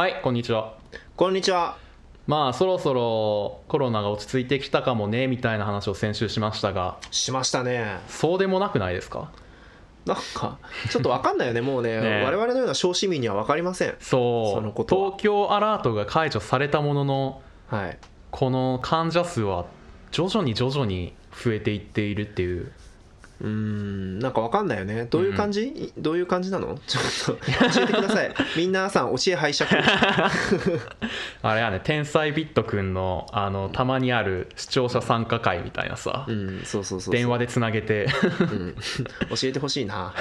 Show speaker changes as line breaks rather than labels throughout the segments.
はいこんにちは。
こんにちは。
まあそろそろコロナが落ち着いてきたかもねみたいな話を先週しましたが。
しましたね。
そうでもなくないですか？
なんか ちょっと分かんないよねもうね。
ね
我々のような小市民には分かりません。
そう。東京アラートが解除されたものの
はい。
この患者数は徐々に徐々に増えていっているっていう
うーんなんか分かんないよね。どういう感じ、いどういう感じなの？ちょっと教えてください。皆さん教え拝借。
あれやね天才ビットくんのあのたまにある視聴者参加会みたいなさ、
うんそうそうそう
電話でつなげて。
うん、教えてほしいな。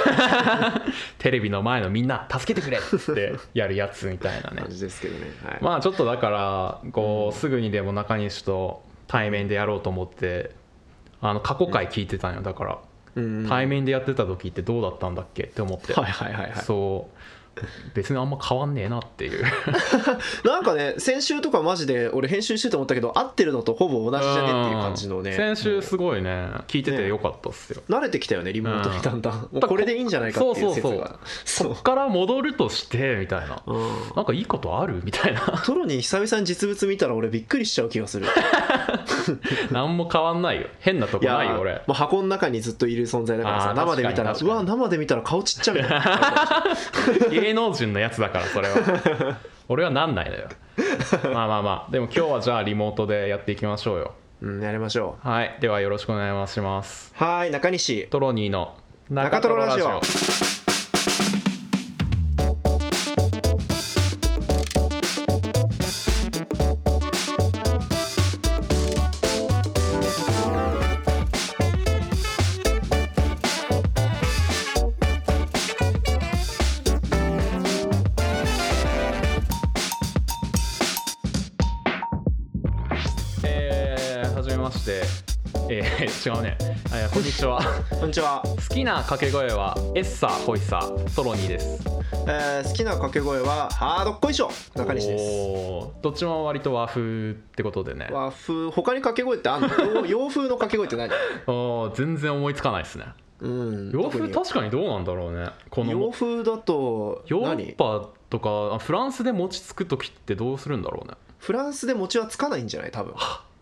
テレビの前のみんな助けてくれってやるやつみたいなね。
感じですけどね、はい。
まあちょっとだからこうすぐにでも中西と対面でやろうと思ってあの過去回聞いてたんよ。だから
うん
対面でやってた時ってどうだったんだっけって思って。
はいはいはいはい。
そう別にあんま変わんねえなっていう。
なんかね先週とかマジで俺編集してて思ったけど合ってるのとほぼ同じじゃねっていう感じのね。
先週すごいね。聞いててよかったっすよ。
慣れてきたよねリモートにだんだん、もうこれでいいんじゃないかっていう説が。そう
こっから戻るとしてみたいな。
うん。
なんかいいことある？みたいな。
トロに久々に実物見たら俺びっくりしちゃう気がする。
何も変わんないよ。変なとこないよ俺。
もう箱の中にずっといる存在だからさ生で見たらうわ生で見たら顔ちっちゃみたいな
芸能人のやつだからそれは。俺はなんないのよ。まあまあまあ。でも今日はじゃあリモートでやっていきましょうよ。
うんやりましょ
はい。ではよろしくお願いします。
うはーい中西。
トロニーの
中トロラジオ
こんにちは、好きな掛け声はエッサホイサトロニーです。
えー好きな掛け声はハードっこいしょ中西です。
おーどっちも割と和風ってことでね。
和風他に掛け声ってあんの？洋 洋風の掛け声って何？
おー全然思いつかないですね。
うん
洋風確かにどうなんだろうね。この
洋風だと
ヨーロ
何
ッパとかあフランスで餅つく時ってどうするんだろうね。
フランスで餅はつかないんじゃない？多分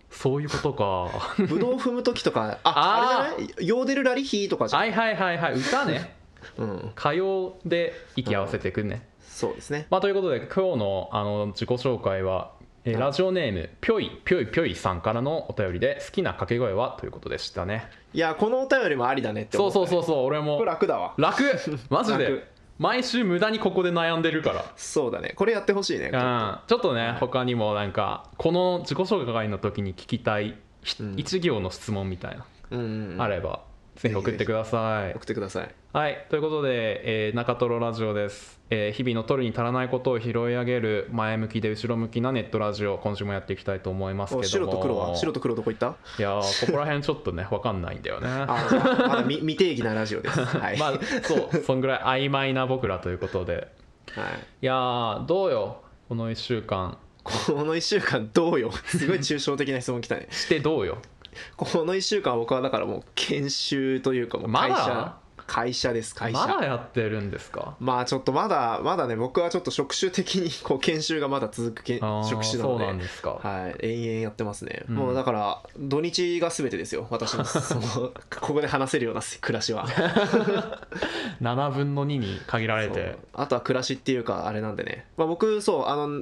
そういうことか。
ぶどう踏む時とかああれじゃない？ヨーデルラリヒーとかじゃん、
はいはいはいはい。歌ね。
うん、
歌謡で息合わせていくね、
そうですね。
まあ、ということで今日のあの自己紹介は、えー
はい。
ラジオネームぴょいぴょいぴょいさんからのお便りで好きな掛け声はということでしたね。
いやこのお便りもありだねって思
そうそうそうそう俺
こ
も
れ楽だわ。
楽。マジで。
楽
毎週無駄にここで悩んでるから。
そうだね。これやってほしいね
うん、ちょっと。ね、他にもなんかこの自己紹介の時に聞きたいひ
うん。
一行の質問みたいな、
うんうんうん。
あればぜひ送ってください。
送ってください。
はい。ということで、えー中トロラジオです、えー日々の取るに足らないことを拾い上げる前向きで後ろ向きなネットラジオ今週もやっていきたいと思いますけども。
お白と黒は？白と黒どこ行った？
いやーここら辺ちょっとね分かんないんだよね。
あまだ未未定義なラジオです。はい、
まあそうそんぐらい曖昧な僕らということで。
はい、
いやーどうよ？この1週間。
この1週間どうよ？すごい抽象的な質問来たね。
してどうよ？
この1週間僕はだからもう研修というかもう会社会社です会社。
まだやってるんですか？
まあちょっとまだまだね僕はちょっと職種的にこう研修がまだ続くけ職種なので。
そうなんですか、
はい延々やってますね、
うん。
もうだから土日が全てですよ私の そのここで話せるような暮らしは。
7分の2に限られて。
あとは暮らしっていうかあれなんでね、まあ、僕そうあの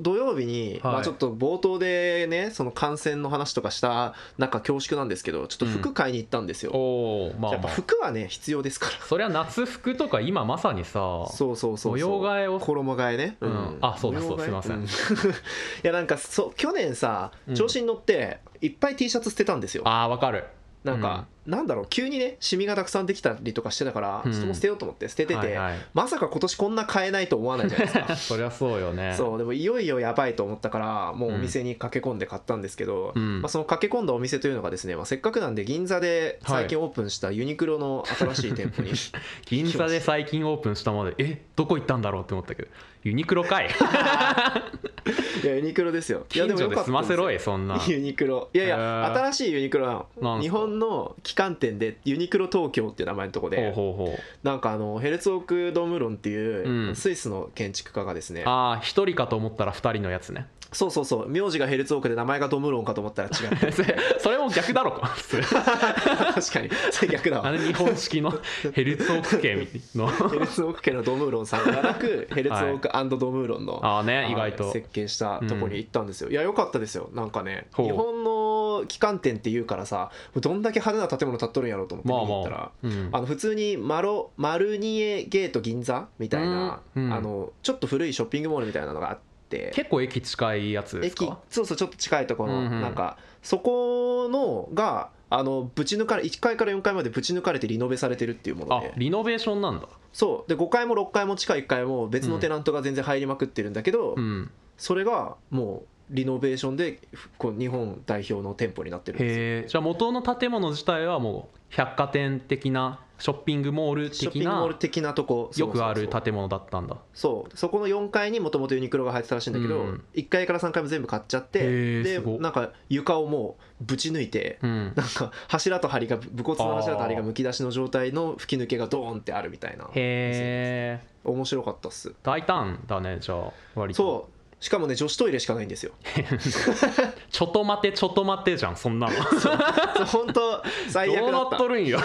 土曜日に、
はい。
まあ、ちょっと冒頭でねその感染の話とかした中恐縮なんですけどちょっと服買いに行ったんですよ、
おおまあ
やっぱ
まあ
服はね必要ですから。
そりゃ夏服とか今まさにさ
そうそうそうそう。
模様替えを
衣替えね、
うん。あそうだそうすいません。
う いやなんかそう去年さ
うん。
調子に乗っていっぱい T シャツ捨てたんですよ、
あーわかる。
なんか、なんだろう急にねシミがたくさんできたりとかしてたから、
うん。
ちょっともう捨てようと思って捨ててて、
はいはい。
まさか今年こんな買えないと思わないじゃないですか。
そりゃそうよね。
そうでもいよいよやばいと思ったからもうお店に駆け込んで買ったんですけど、
うん。
まあ、その駆け込んだお店というのがですね、まあ、せっかくなんで銀座で最近オープンしたユニクロの新しい店舗に、
銀座で最近オープンしたまでえどこ行ったんだろうって思ったけどユニクロかい。
いやユニクロですよ。いや
近所で済ませろ
よ
いそんな。
ユニクロ。いやいや新しいユニクロな
なんすか？
の日本の規間店でユニクロ東京っていう名前のとこ
ほう
で
ほうほう。
なんかあのヘルツオーク・ドムロンっていう、
うん。
スイスの建築家がですね
ああ一人かと思ったら二人のやつね
そうそうそう。名字がヘルツオークで名前がドムロンかと思ったら違って
それそれも逆だろ。
確かに。それ逆だわ。
あれ日本式のヘルツォーク系の。
ヘルツオーク家のドムロンさんではなくヘルツオークドムロンの、
ああね
はい
意外と。
設計したとこに行ったんですよ、いや良かったですよ。なんかね日本の旗艦店っていうからさどんだけ派手な建物建っとるんやろうと思って見ったら、
まあ、うん。
あの普通にマロマルニエゲート銀座みたいな、
うん。うん。
あのちょっと古いショッピングモールみたいなのがあって
結構駅近いやつです
駅
か
そうそうちょっと近いところの、
うんうん。
なんかそこのがあのぶち抜かれ1階から4階までぶち抜かれてリノベされてるっていうもの
あ
で
リノベーションなんだ。
そう。で5階も6階も地下1階も別のテナントが全然入りまくってるんだけど、
うん。
それがもうリノベーションでこう日本代表の店舗になってるんですよ。
じゃあ元の建物自体はもう百貨店的なショッピングモール的
ショッピングモー
な
ル的なとこ
よくある建物だったんだ。
そう。そこの4階にもともとユニクロが入ってたらしいんだけど、
うん。
1階から3階も全部買っちゃってでなんか床をもうぶち抜いて、
うん。
なんか柱と梁が武骨な柱と梁がむき出しの状態の吹き抜けがドーンってあるみたいな
へえ。
面白かったっす。
大胆だねじゃあ割と。
そうしかもね女子トイレしかないんですよ。
ちょっと待てちょっと待てじゃんそんなの。
本当最悪
どうな
だっ
ったとるんよ。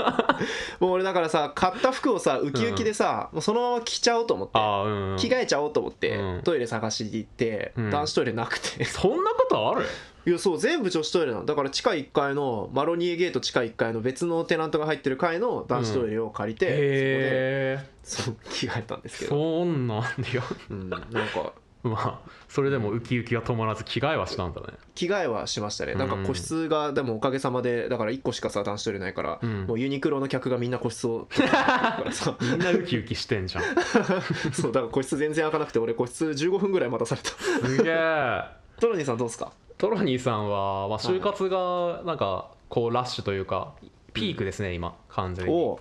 もう俺だからさ買った服をさウキウキでさ、もうそのまま着ちゃおうと思って
あーうん
着替えちゃおうと思って、
うん。
トイレ探しに行って、
うん。
男子トイレなくて。
そんなことある？
いやそう全部女子トイレなの。だから地下1階のマロニエゲート地下1階の別のテナントが入ってる階の男子トイレを借りて、
へえ
そこでそう着替えたんですけど、
そんなんよ。
うん、なんか
まあそれでもウキウキが止まらず着替えはしたんだね。
着替えはしましたね。なんか
うん。
個室がでもおかげさまでだから1個しかさ男子トイレないから、
うん。
もうユニクロの客がみんな個室を
みんなウキウキしてんじゃん。
そうだから個室全然開かなくて俺個室15分ぐらい待たされた。
すげえ。
トロニーさんどうですか？
トロニーさんは、まあ、就活がなんかこうラッシュというかピークですね、今完全に。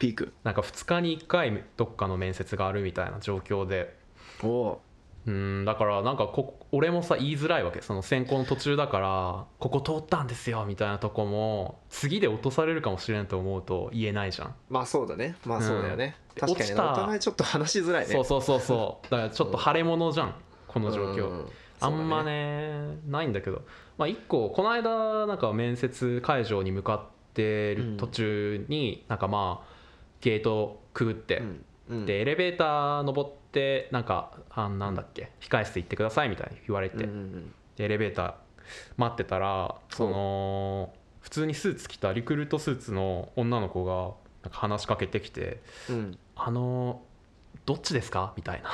ピーク。
なんか2日に1回どっかの面接があるみたいな状況で。
おお
うんだからなんかこ俺もさ言いづらいわけ。その選考の途中だからここ通ったんですよみたいなとこも次で落とされるかもしれんと思うと言えないじゃん、
まあそうだね。まあそうだよね、
うん。
確かにね。
落ちた
お互いちょっと話しづらいね。
そうそうそうそう。だからちょっと腫れ物じゃんこの状況、
うん。
あんまねないんだけど。まあ一個この間なんか面接会場に向かってる途中になんかまあゲートくぐって、でエレベーター登ってなんかあなんだっけ控え室行ってくださいみたいに言われて、
うんうん
でエレベーター待ってたらその普通にスーツ着たリクルートスーツの女の子がなんか話しかけてきて
うん「
あのどっちですか?」みたいな。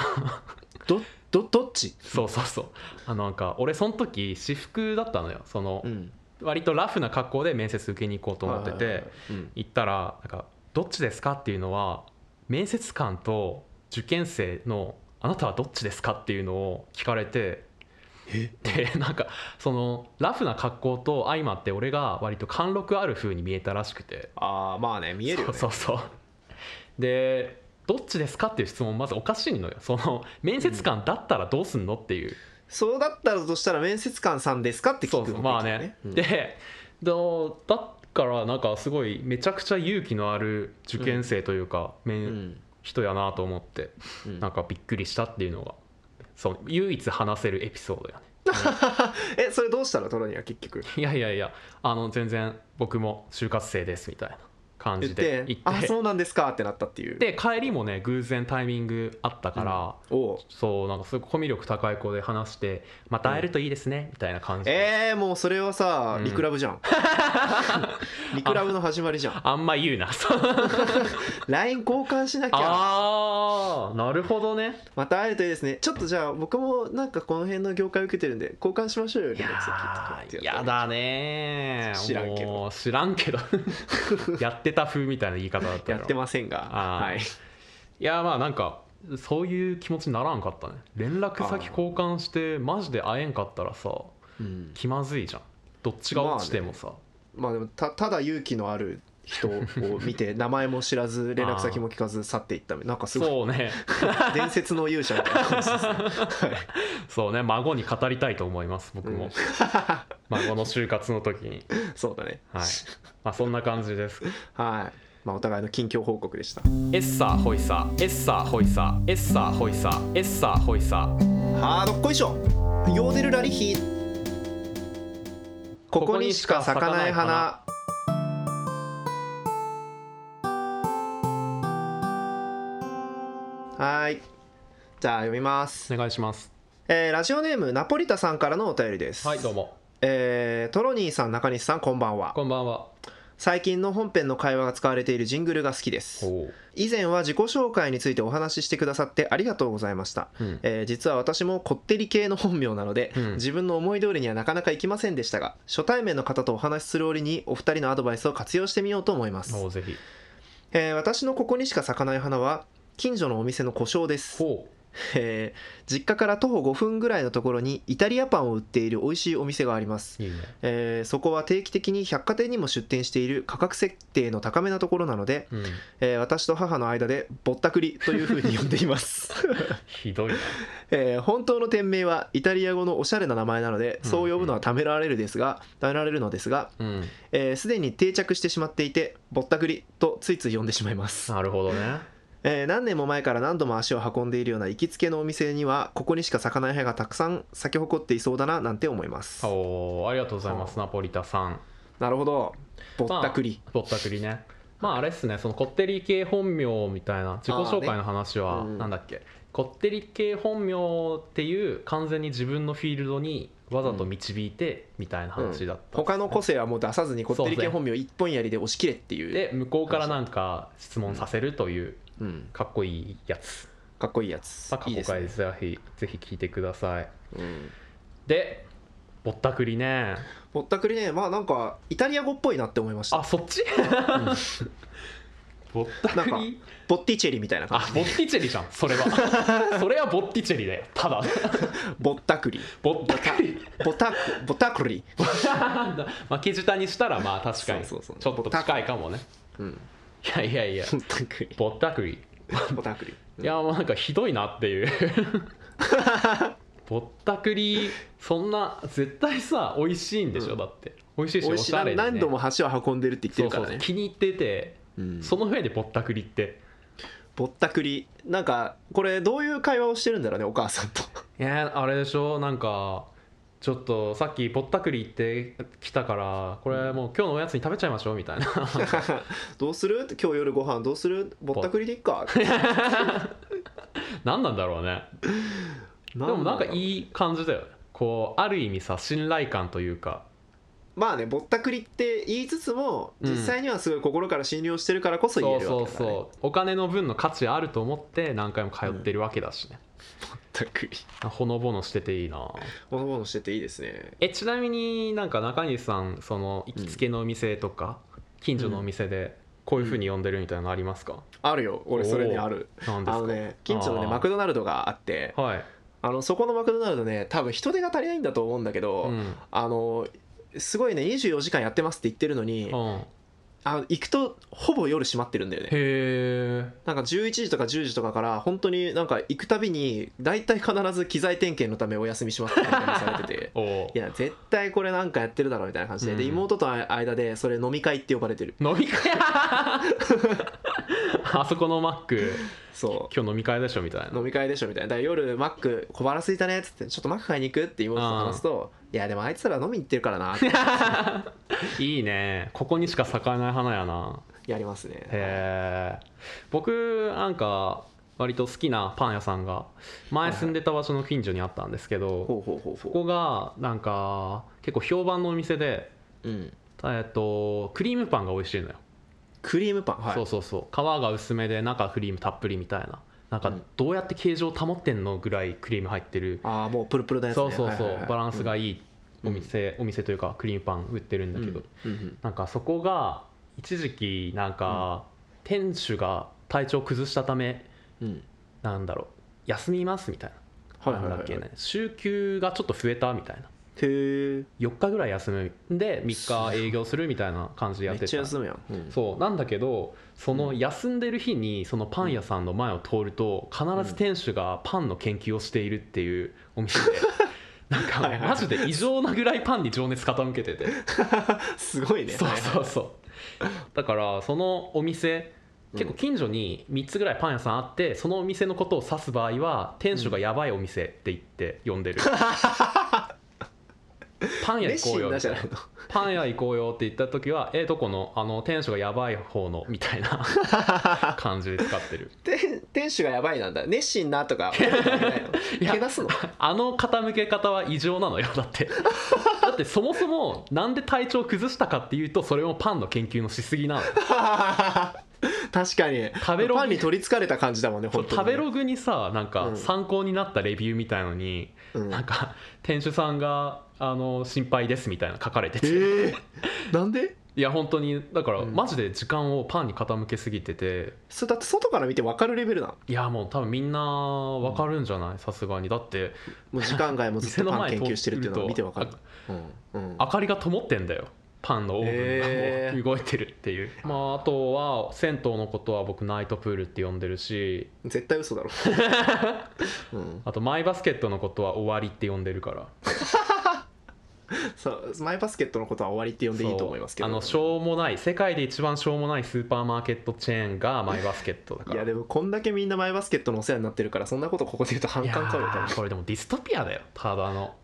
どどどっち？
そうそうそう。あのなんか俺その時私服だったのよ。その
うん。
割とラフな格好で面接受けに行こうと思ってて
うん。
行ったらなんか「どっちですか?」っていうのは面接官と受験生の「あなたはどっちですか?」っていうのを聞かれて
え？
でなんかそのラフな格好と相まって俺が割と貫禄ある風に見えたらしくて。
ああまあね見えるよね。
そうそうそう。でどっちですかっていう質問まずおかしいのよ。その面接官だったらどうすんのっていう、
そうだったらとしたら面接官さんですかって聞
そう
く
そうまあね、
うん。
でどうだからなんかすごいめちゃくちゃ勇気のある受験生というか、め
うん
人やなと思って
うん。
なんかびっくりしたっていうのがそう唯一話せるエピソードやね。
えそれどうしたの？トロニーは結局。
いやいやいやあの全然僕も就活生ですみたいな感じで行って。
あそうなんですかってなったっていう。
で帰りもね偶然タイミングあったから、
おう。
そうなんかすごいコミュ力高い子で話してまた会えるといいですね、みたいな感じで、
えー、もうそれはさ
うん。
リクラブじゃん。リクラブの始まりじゃん。
あんま言うな。
LINE 交換しなきゃ。
あーなるほどね。
また会えるといいですね。ちょっとじゃあ僕もなんかこの辺の業界受けてるんで交換しましょうよ
いや
連絡先とかって
ー
や
だねー。
知らんけど。
知らんけど。やってた風みたいな言い方だったよ
やってませんが。はい。
いやまあなんかそういう気持ちにならんかったね。連絡先交換してマジで会えんかったらさ
うん。
気まずいじゃん。どっちが落ちてもさ、
まあでもたただ勇気のある人を見て名前も知らず連絡先も聞かず去っていったな。んかすごい
そうね。
伝説の勇者みたいな感じですね、は い
そうね。孫に語りたいと思います僕も、
うん。
孫の就活の時に。
そうだね。
はい。まあそんな感じです。
はい、まあ、お互いの近況報告でした。
エッサーホイサー。エッサーホイサー。エッサーホイサー。エッサーホイサー。
はあどっこいしょ。ヨーデルラリヒ。ここにしか咲かない花じゃあ読みます、
お願いします。
えーラジオネームナポリタさんからのお便りです。
はいどうも。
えートロニーさん中西さんこんばんは。
こんばんは。
最近の本編の会話が使われているジングルが好きです。以前は自己紹介についてお話ししてくださってありがとうございました、
うん。
えー実は私もこってり系の本名なので、
うん。
自分の思い通りにはなかなかいきませんでしたが初対面の方とお話しする折にお二人のアドバイスを活用してみようと思います、
おうぜひ。
えー私のここにしか咲かない花は近所のお店の故障です、
ほ
えー実家から徒歩5分ぐらいのところにイタリアパンを売っている美味しいお店があります。
ういいね。
えーそこは定期的に百貨店にも出店している価格設定の高めなところなので、
うん。
えー私と母の間でぼったくりというふうに呼んでいます、
ひどいな。
えー本当の店名はイタリア語のおしゃれな名前なので
うん。
そう呼ぶのはためられるですがためられるのですが
うん。
えーすで、に定着してしまっていてぼったくりとついつい呼んでしまいます、
なるほどね
えー何年も前から何度も足を運んでいるような行きつけのお店にはここにしか咲かない花がたくさん咲き誇っていそうだななんて思います。
おーありがとうございますナポリタさん。
なるほど。ぼったくり、
ぼったくりね。まああれっすねそのこってり系本名みたいな自己紹介の話は
ね。うん
なんだっけ、こってり系本名っていう完全に自分のフィールドにわざと導いてみたいな話だったんですね、
他の個性はもう出さずにこってり系本名一本やりで押し切れっていう。
で向こうからなんか質問させるという
うん、
かっこいいやつ、
かっこいいやつ
まあ、過去回
いいですね、
ぜひぜひ聞いてください
うん、
でぼったくりね
ぼったくりねまあなんかイタリア語っぽいなって思いました
あそっちぼったく
ボッティチェリみたいな感じ
あボッティチェリじゃんそれはそれはボッティチェリだよただ
ぼったくり
ぼったくり
ぼたくぼたくり
巻き舌にしたらまあ確かにちょっと近いかもね
うん
いやいやいや。
ぼったくり。
ぼったくり。
ぼたくり。
いやもうなんかひどいなっていう。ぼったくりそんな絶対さ美味しいんでしょ、
うん。
だって。美味しいしおしゃれに、ね、
何度も橋を運んでるって言ってるから。ね
気に入ってて、
うん。
その上でぼったくりって。
ぼったくり。なんかこれどういう会話をしてるんだろうねお母さんと。
いやあれでしょなんかちょっとさっきぼったくり行ってきたからこれもう今日のおやつに食べちゃいましょうみたいな。
どうする？今日夜ご飯どうする？ぼったくりでいっか。
何なんだろうね。でもなんかいい感じだよね。こうある意味さ信頼感というか
まあねぼったくりって言いつつも
うん。
実際にはすごい心から信用してるからこそ言える
そうそう
わけだからね
そう。お金の分の価値あると思って何回も通ってるわけだしね、
ぼったくり。
ほのぼのしてていいな。
ほのぼのしてていいですね。
えちなみになんか中西さんその行きつけのお店とか、近所のお店でこういうふうに呼んでるみたいなのありますか、
あるよ。俺それね
おー。
ある。
なんですか？
あのね近所のねマクドナルドがあって
はい、
あのそこのマクドナルドね多分人手が足りないんだと思うんだけど、
うん。
あのすごいね24時間やってますって言ってるのに、
うん、
あの行くとほぼ夜閉まってるんだよね。
へえ
なんか11時とか10時とかから本当になんか行くたびに大体必ず機材点検のためお休みしますってされてて。いや絶対これなんかやってるだろうみたいな感じで,、で
うん。
妹との間でそれ飲み会って呼ばれてる。
飲み会？あそこのマック
そ
今日飲み会でしょみたいうな。
飲み会でしょみたいな。だから夜マック小腹空いたねっつってちょっとマック買いに行くって妹と話すといやでもあいつら飲みに行ってるからな。っ て
いいね。ここにしか咲かない花やな。
やりますね。
へえ僕なんか割と好きなパン屋さんが前住んでた場所の近所にあったんですけど、
ほうほうほうほ
ここがなんか結構評判のお店で、
う、うん、
えっと、クリームパンが美味しいのよ、
クリームパン。はい。
そうそうそう。皮が薄めで中クリームたっぷりみたいな。なんか
うん。
どうやって形状を保ってんのぐらいクリーム入ってる、
ああもうプルプルなやつね。
そうそうそう、
はいはいはい
バランスが
いい
お店、お店というかクリームパン売ってるんだけど、
うん。うん。
なんかそこが一時期なんか、店主が体調崩したため
うん。
なんだろう休みますみたいな、
はいはいはい。
なんだっけね。週休がちょっと増えたみたいな
へえ
4日ぐらい休むんで3日営業するみたいな感じでや
め
ってた。
っちゃ休むやん、うん。
そう。なんだけどその休んでる日にそのパン屋さんの前を通ると必ず店主がパンの研究をしているっていうお店で なんか
はいはい。
マジで異常なぐらいパンに情熱傾けてて。
すごいね。
そうそうそう。だからそのお店結構近所に3つぐらいパン屋さんあってそのお店のことを指す場合は店主がやばいお店って言って呼ん。でる パン屋
熱
行こうよパン屋行こうよって言った時はえどこのあの店主がやばい方のみたいな 感じで使ってる。
店店主がやばいなんだ。熱心なとか けなすの？
あの傾け方は異常なのよだって。だってそもそもなんで体調崩したかっていうとそれもパンの研究のしすぎなの
確かに。
食べログ
パンに取りつかれた感じだもんね本当に
食べログにさなんか
うん。
参考になったレビューみたいのに、
うん。
なんか店主さんがあの心配ですみたいな書かれてて、
えー、なんで？
いや本当にだから
うん。
マジで時間をパンに傾けすぎてて。
それだって外から見て分かるレベルなの？
いやもう多分みんなわかるんじゃない？さすがに。だって
もう時間外もずっとパン研究してるっていうのを見て分かる。うん。うん。
明かりが灯ってんだよ。パンのオーブンが。もう動いてるっていう、まああとは銭湯のことは僕ナイトプールって呼んでるし。
絶対嘘だろ、うん、
あとマイバスケットのことは終わりって呼んでるから
そうマイバスケットのことは終わりって呼んでいいと思いますけど。
あのしょうもない世界で一番しょうもないスーパーマーケットチェーンが マイバスケットだから。
いやでもこんだけみんなマイバスケットのお世話になってるからそんなことここで言うと反感買うよ多
これでもディストピアだよただの。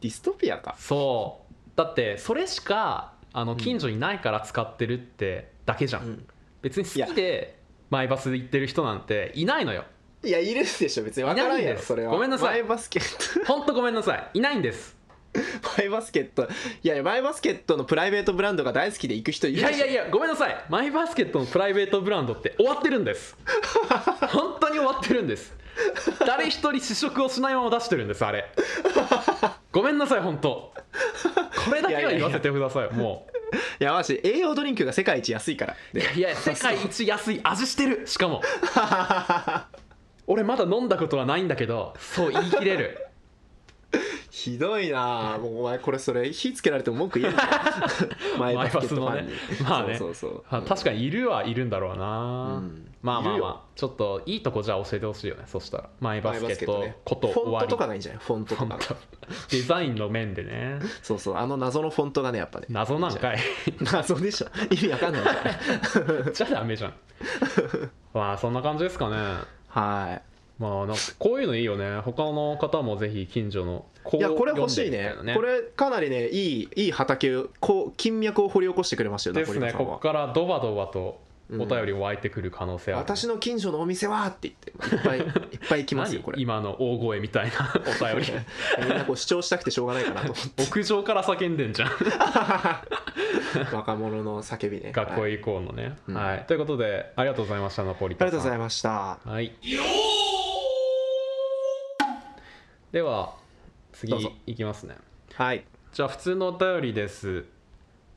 ディストピアか。
そう。だってそれしかあの近所にないから使ってるってだけじゃん、
うん。
別に好きでマイバス行ってる人なんていないのよ。
いやいるでしょ別に。分からん
いないんです。
やろそれは。
ごめんなさい。
マイバスケット。
ほんとごめんなさい。いないんです
マイバスケット。いやいやマイバスケットのプライベートブランドが大好きで行く人いる
いやいやいやごめんなさい。マイバスケットのプライベートブランドって終わってるんです。本当に終わってるんです。誰一人試食をしないまま出してるんですあれ。ごめんなさい本当。これだけは言わせてくださいも
いやマジ栄養ドリンクが世界一安いから。
ういやいや世界一安い味してる。しかも。俺まだ飲んだことはないんだけどそう言い切れる
ひどいなあもうお前これそれ火つけられても文句言えるじゃんマイバスケットファンに。
マイバスのね。まあね。
そうそうそう。
あ確かにいるはいるんだろうな、
うん。
まあまあまあちょっといいとこじゃあ教えてほしいよね。そしたら。マイバスケットこと終わり。
フォントとかがいいんじゃないフォントとかが。
デザインの面でね。
そうそう。あの謎のフォントがねやっぱね。
謎なんかい。
謎でしょ。意味わかんないから
じゃあダメじゃん。まあそんな感じですかね。
は
まあなんかこういうのいいよね。他の方もぜひ近所のこ
いいやこれ欲しいね。これかなりねいいいい畑をこう金脈を掘り起こしてくれましたよ
ですね。ここからドバドバとお便り湧いてくる可能性ある、
私の近所のお店はって言っていっぱい いっぱい来ますよこれ。
何今の大声みたいな お便り。
みんなこう主張したくてしょうがないかなと思って。
屋上から叫んでんじゃん。
若者の叫びね。はい
学校へ行こうのね、
うん。
はい。ということでありがとうございましたナポリ
あ
タンさん。
りがとうございました。
はいでは次いきますね。
はい。
じゃあ普通のお便りです。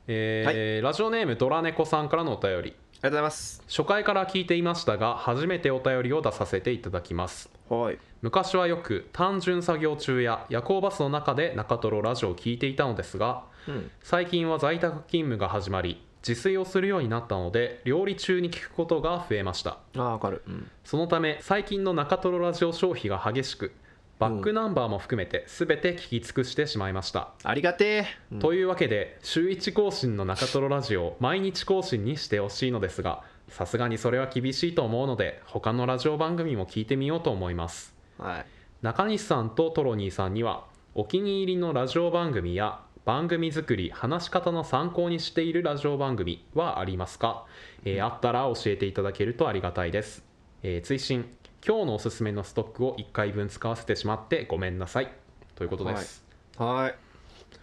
えーラジオネームドラネコさんからのお便り。
ありがとうございます。
初回から聞いていましたが初めてお便りを出させていただきます。
はい。
昔はよく単純作業中や夜行バスの中で中トロラジオを聞いていたのですが
うん。
最近は在宅勤務が始まり自炊をするようになったので料理中に聞くことが増えました。
ああわかる。うん。
そのため最近の中トロラジオ消費が激しくバックナンバーも含めて全て聞き尽くしてしまいました、
ありがてえ。うん。
というわけで週1更新の中トロラジオを毎日更新にしてほしいのですがさすがにそれは厳しいと思うので他のラジオ番組も聞いてみようと思います。
はい。
中西さんとトロニーさんにはお気に入りのラジオ番組や番組作り話し方の参考にしているラジオ番組はありますか、えーあったら教えていただけるとありがたいです、えー追伸今日のおすすめのストックを1回分使わせてしまってごめんなさい。ということです、
はい。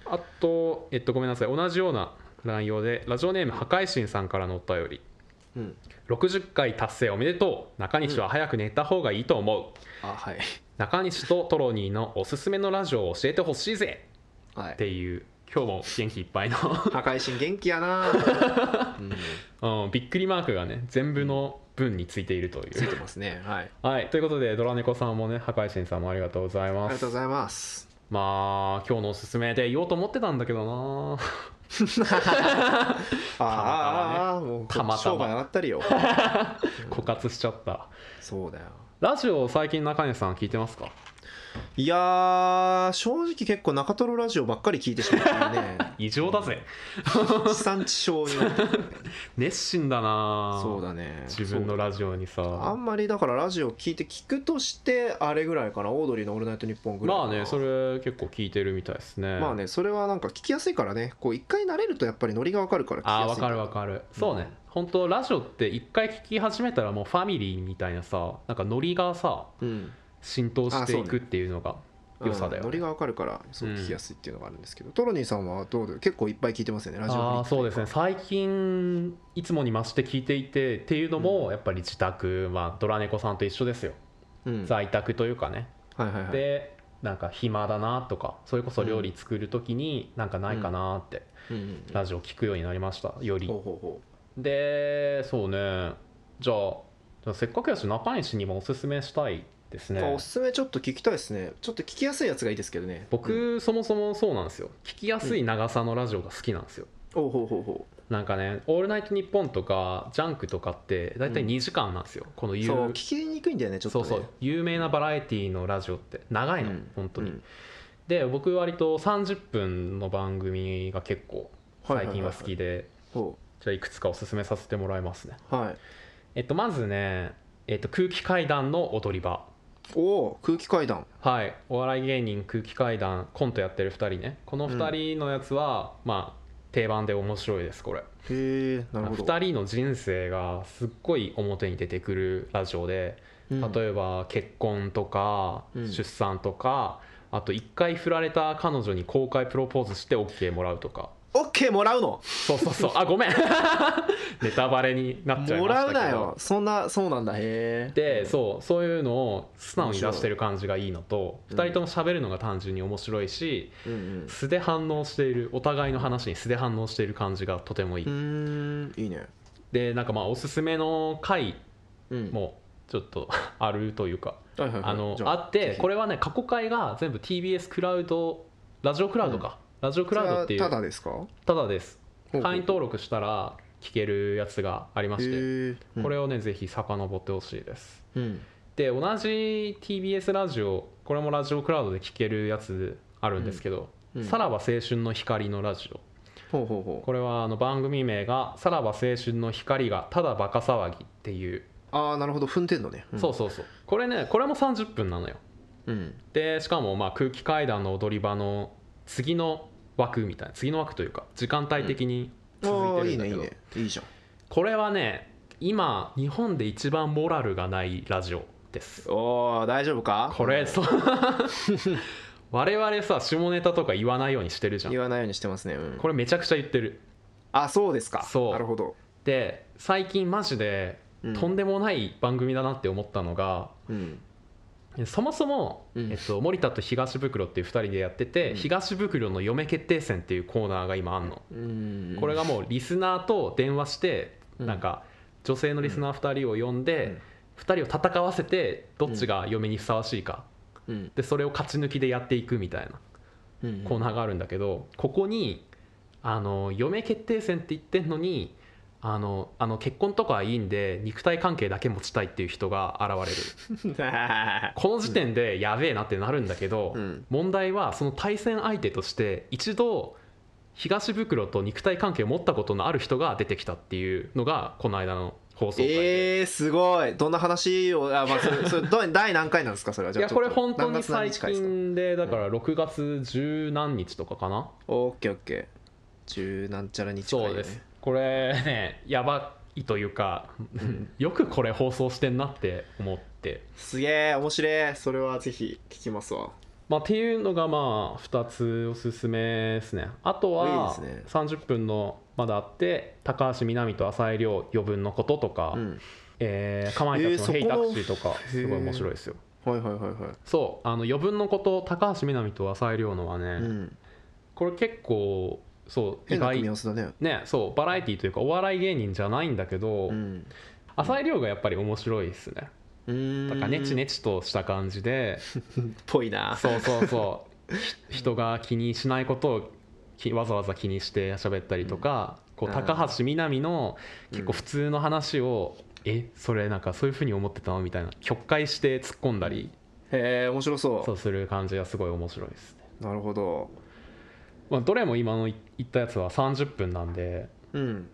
あと、えっと、ごめんなさい。同じような内容でラジオネーム破壊神さんからのお便り。
うん。
60回達成おめでとう。中西は早く寝た方がいいと思う、
あはい。
中西とトロニーのおすすめのラジオを教えてほしいぜ。
はい。
っていう今日も元気いっぱいの、
破壊神元気やな うん。
うん、びっくりマークがね全部の文についているとい
ついうてますね。はい。
はい。ということでドラネコさんもね破壊神さんもありがとうございます。
ありがとうございます。
まあ今日のおすすめで言おうと思ってたんだけどな。
ああもう
たまたま
上がったりよ。
枯渇しちゃった。
そうだよ。
ラジオ最近中西さん聞いてますか？
いやー正直結構中トロラジオばっかり聞いてしまってね
異常だぜ。
地産地消になって。るね
熱心だな。
そうだね。
自分のラジオに
そう。あ
さ
んまりだからラジオ聞いて聞くとしてあれぐらいかな。オードリーの「オールナイトニッポン」ぐらい
まあねそれ結構聞いてるみたいですね。
まあねそれはなんか聞きやすいからね。こう一回慣れるとやっぱりノリがわかるから聞きやすい
あーわかるわかる。そうね。本当ラジオって一回聞き始めたらもうファミリーみたいなさなんかノリがさ
うん
浸透していくっていうのが良さだよね。
うんノリがわかるからそう
うん
聞きやすいっていうのがあるんですけど、トロニーさんはどうだよ？結構いっぱい聞いてますよねラジオ
あーそうですね。最近いつもに増して聞いていてっていうのもやっぱり自宅、まあ、ドラ猫さんと一緒ですよ。
うん、
在宅というかね。
はいはいはい。
でなんか暇だなとかそれこそ料理作る時になんかないかなって
うん。うん
ラジオ聞くようになりましたより。
ほうほうほ
でそうね。じゃあじゃあせっかくやし中西にもおすすめしたいですね。
おすすめちょっと聞きたいですね。ちょっと聞きやすいやつがいいですけどね。
僕、
うん
そもそもそうなんですよ。聞きやすい長さのラジオが好きなんですよ。
おうほうほうほ
なんかね「オールナイトニッポン」とか「ジャンク」とかって大体
うん
2時間なんですよ、この有
うそう聞きにくいんだよねちょっとね。
そうそう。有名なバラエティのラジオって長いの、
うん。
本当に、
うん。
で僕割と30分の番組が結構最近は好きで
ほ
じゃあいくつかおすすめさせてもらいますね。
うはい。
えっとまずね、えっと、空気階段の踊り場
おお空気階段。
はい。お笑い芸人空気階段コントやってる2人ね。この2人のやつは、まあ定番で面白いですこれ。
へえなるほど。
2人の人生がすっごい表に出てくるラジオで
うん。
例えば結婚とか
うん。
出産とか、あと1回振られた彼女に公開プロポーズして OK もらうとか
オッケーもらうの？
そうそうそう。あごめん。ネタバレになっちゃい
も
ましたけど。
らうなよ。そんなそうなんだ。へえ。
でそう。そういうのを素直に出してる感じがいいのと
うん。
2人とも喋るのが単純に面白いし
うんうん。
素で反応しているお互いの話に素で反応している感じがとてもいい、
うーん。いいね。
でなんかまあおすすめの回
うん。
もちょっと あるというか
はいはいはい。
あのあってこ
れ
れはね過去回が全部 TBS クラウドラジオクラウドか、ラジオクラウドっていう
ただですか？
ただです。会員登録したら聞けるやつがありまして
へえ
これをねぜひ遡ってほしいです。
うん。
で同じ TBS ラジオこれもラジオクラウドで聞けるやつあるんですけど「
うん。
さらば青春の光のラジオ」
ほうほうほう。
これはあの番組名が「さらば青春の光がただバカ騒ぎ」っていう、
ああなるほど。踏んでんのね
そうそうそう。これねこれも30分なのよ。
うん。
でしかもまあ空気階段の踊り場の次の枠みたいな次の枠というか時間帯的に続いてるんだけど、
いいねいいねいいじゃん。
これはね今日本で一番モラルがないラジオです。
おお大丈夫か？
これそう。我々さ下ネタとか言わないようにしてるじゃん。
言わないようにしてますねうん。
これめちゃくちゃ言ってる。
あそうですか。
そう。
なるほど。
で最近マジで
うん。
とんでもない番組だなって思ったのが、
うん
そもそも、
うん。
えっと、森田と東袋っていう2人でやってて、
うん。
東袋の嫁決定戦っていうコーナーが今あんの、
うん。
これがもうリスナーと電話して、
うん。
なんか女性のリスナー2人を呼んで、
うん。
2人を戦わせてどっちが嫁にふさわしいか、
うん。
でそれを勝ち抜きでやっていくみたいな
うん。
コーナーがあるんだけどここにあの嫁決定戦って言ってんのにあのあの結婚とかはいいんで肉体関係だけ持ちたいっていう人が現れる。この時点でやべえなってなるんだけど、
うん。
問題はその対戦相手として一度東袋と肉体関係を持ったことのある人が出てきたっていうのがこの間の放送回で。
えー、すごい。どんな話をあ、まあ、それそれど第何回なんですかそれは？じゃあ
いやこれ本当に最近でだから6月十何日とかかな、
オッケーオッケー。十なんちゃら日回、ね、
そうですこれねやばいというかよくこれ放送してんなって思って。
すげえ面白い。それはぜひ聞きますわ。
まあっていうのがまあ2つおすすめですね。あとはい
いですね。
30分のまだあって高橋みなみと浅井亮余分のこととか、
うん。
えーかまいたちの「
えーそこ
ヘイタクシー」とかすごい面白いですよ。
はいはいはいはい。
そうあの余分のこと高橋みなみと浅井亮のはね、
うん。
これ結構そう意外
ね
ねそうバラエティーというかお笑い芸人じゃないんだけど、
うん
浅井亮がやっぱり面白いですね。
うーん。
だからネチネチとした感じで。
ぽいな。
そうそうそう。ひ人が気にしないことをきわざわざ気にして喋ったりとか、こう
あー
高橋みなみの結構普通の話を、えそれなんかそういうふうに思ってたのみたいな曲解して突っ込んだり、
へえ面白そう。
そうする感じがすごい面白いですね、
なるほど
まあ、どれも今の言ったやつは30分なんで
うん。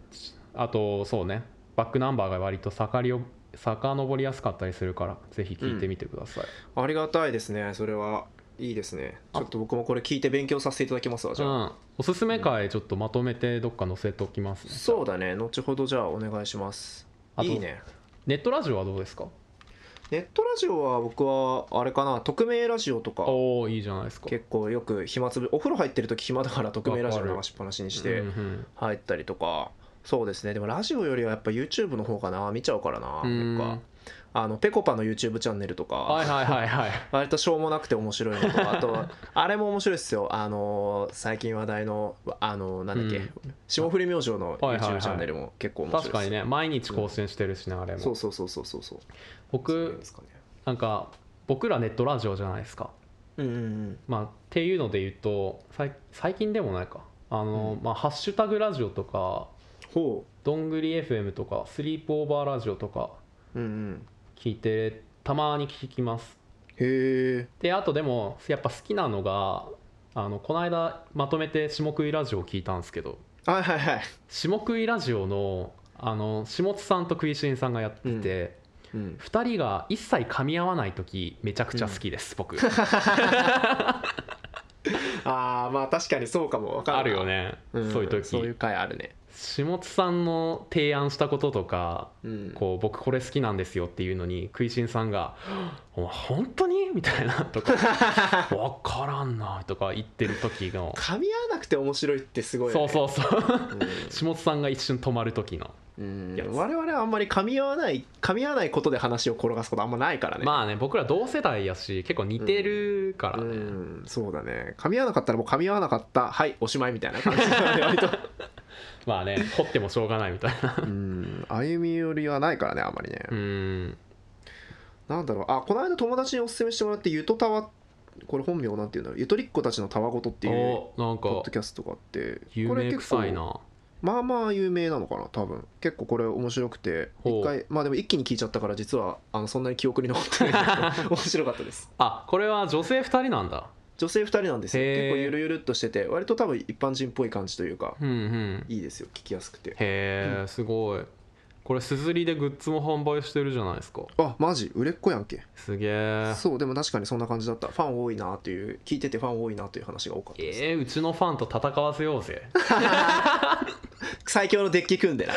あとそうね。バックナンバーが割とさかりを遡りやすかったりするからぜひ聞いてみてください、
ありがたいですねそれは。いいですね。ちょっと僕もこれ聞いて勉強させていただきますわじゃあ、
うん、おすすめ回ちょっとまとめてどっか載せておきますね。
そうだね。後ほどじゃあお願いします。
あと
いいね。
ネットラジオはどうですか？
ネットラジオは僕はあれかな匿名ラジオとか
おおいいじゃないですか。
結構よく暇つぶお風呂入ってる時暇だから匿名ラジオ流しっぱなしにして入ったりとか。そうですね。でもラジオよりはやっぱ YouTube の方かな見ちゃうからな
うん。
かあのぺこぱの YouTube チャンネルとか
はいはいはいはい。
割としょうもなくて面白いのとあとあれも面白いですよ。あの最近話題のあのなんだっけ、
うん。
霜降り明星の YouTube チャンネルも結構面白いです
確かにね毎日更新してるしねあれも。
そうそうそうそうそうそう。そう
僕
ですかね
なんか僕らネットラジオじゃないですか。
うんうんうん。
まあっていうので言うとさい最近でもないか。あの、まあハッシュタグラジオとか
ほ
どんぐり FM とかスリープオーバーラジオとか
ううんうん
聞いてたまに聞きます。
へえ。
であとでもやっぱ好きなのがあのこの間まとめて下食いラジオを聞いたんですけど。
はいはいはい。
下食いラジオのあの下津さんと食いしんさんがやってて、
うん。
2人が一切噛み合わない時めちゃくちゃ好きです、僕。
ああまあ確かにそうかも。分かるな。
あるよね、
ん。
そういう時。
そういう回あるね
下津さんの提案したこととか
うん。
こう僕これ好きなんですよっていうのに食いしんさんが「お前本当に?」みたいなとか「分からんな」とか言ってる時の。
噛み合わなくて面白いってすごいよね。
そうそうそう。
うん。
下津さんが一瞬止まる時の。
うん。我々はあんまり噛み合わない噛み合わないことで話を転がすことあんまないからね。
まあね僕ら同世代やし結構似てるからね、
うん。そうだね。噛み合わなかったらもう噛み合わなかった。はいおしまいみたいな感じだね割と
まあね掘ってもしょうがないみたいな。
うん。歩み寄りはないからねあんまりね、
うん。
なんだろう。あこの間友達におすすめしてもらってゆとたわこれ本名なんていうんだろう。ゆとりっ子たちのたわごとっていう
おなん
ポッ
か
ドキャストがあって。
有名
これ結構
臭いな
まあまあ有名なのかな多分。結構これ面白くて。一回まあでも一気に聞いちゃったから実はあのそんなに記憶に残ってないんだけど。面白かったです。
あこれは女性2人なんだ
女性2人なんですよ。結構ゆるゆるっとしてて割と多分一般人っぽい感じというか
うんうん。
いいですよ。聞きやすくて。
へえすごい。これすずりでグッズも販売してるじゃないですか。
あマジ？売れっ子やんけ。
すげえ
そうでも確かにそんな感じだった。ファン多いなっていう聞いててファン多いなという話が多かったです、
えー、うちのファンと戦わせようぜ
最強のデッキ組んでな。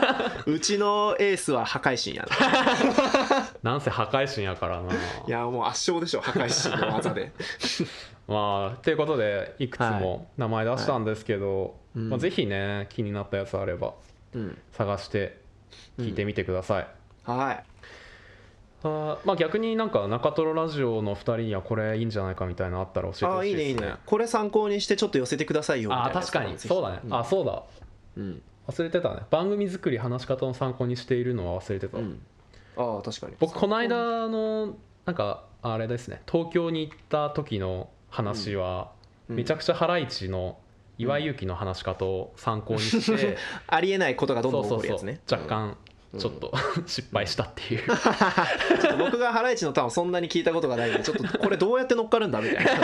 うちのエースは破壊神やな。
なんせ破壊神やからな。い
やもう圧勝でしょ破壊神の技で。
まあということでいくつ
は
も名前出したんですけど、
うん。
まあ、ぜひね気になったやつあれば
うん。
探して聞いてみてください、
はい。
あーまあ逆になんか中トロラジオの2人にはこれいいんじゃないかみたいなのあったら教えて
あ
ほしいですね。
いいねいいね。これ参考にしてちょっと寄せてくださいよみたいな
あー確かに。そうだね、
ん。
あそうだ
うん。
忘れてたね。番組作り話し方の参考にしているのは忘れてた、
うん。ああ確かに。
僕この間のなんかあれですね。東京に行った時の話は、
うん。
めちゃくちゃハライチの岩井勇気の話し方を参考にして、
ありえないことがどんどん起
そうそうそう。
こるやつね
若干
うん
ちょっと、失敗したっていう。
ちょっと僕がハライチのターンをそんなに聞いたことがないんでちょっとこれどうやって乗っかるんだみたいな。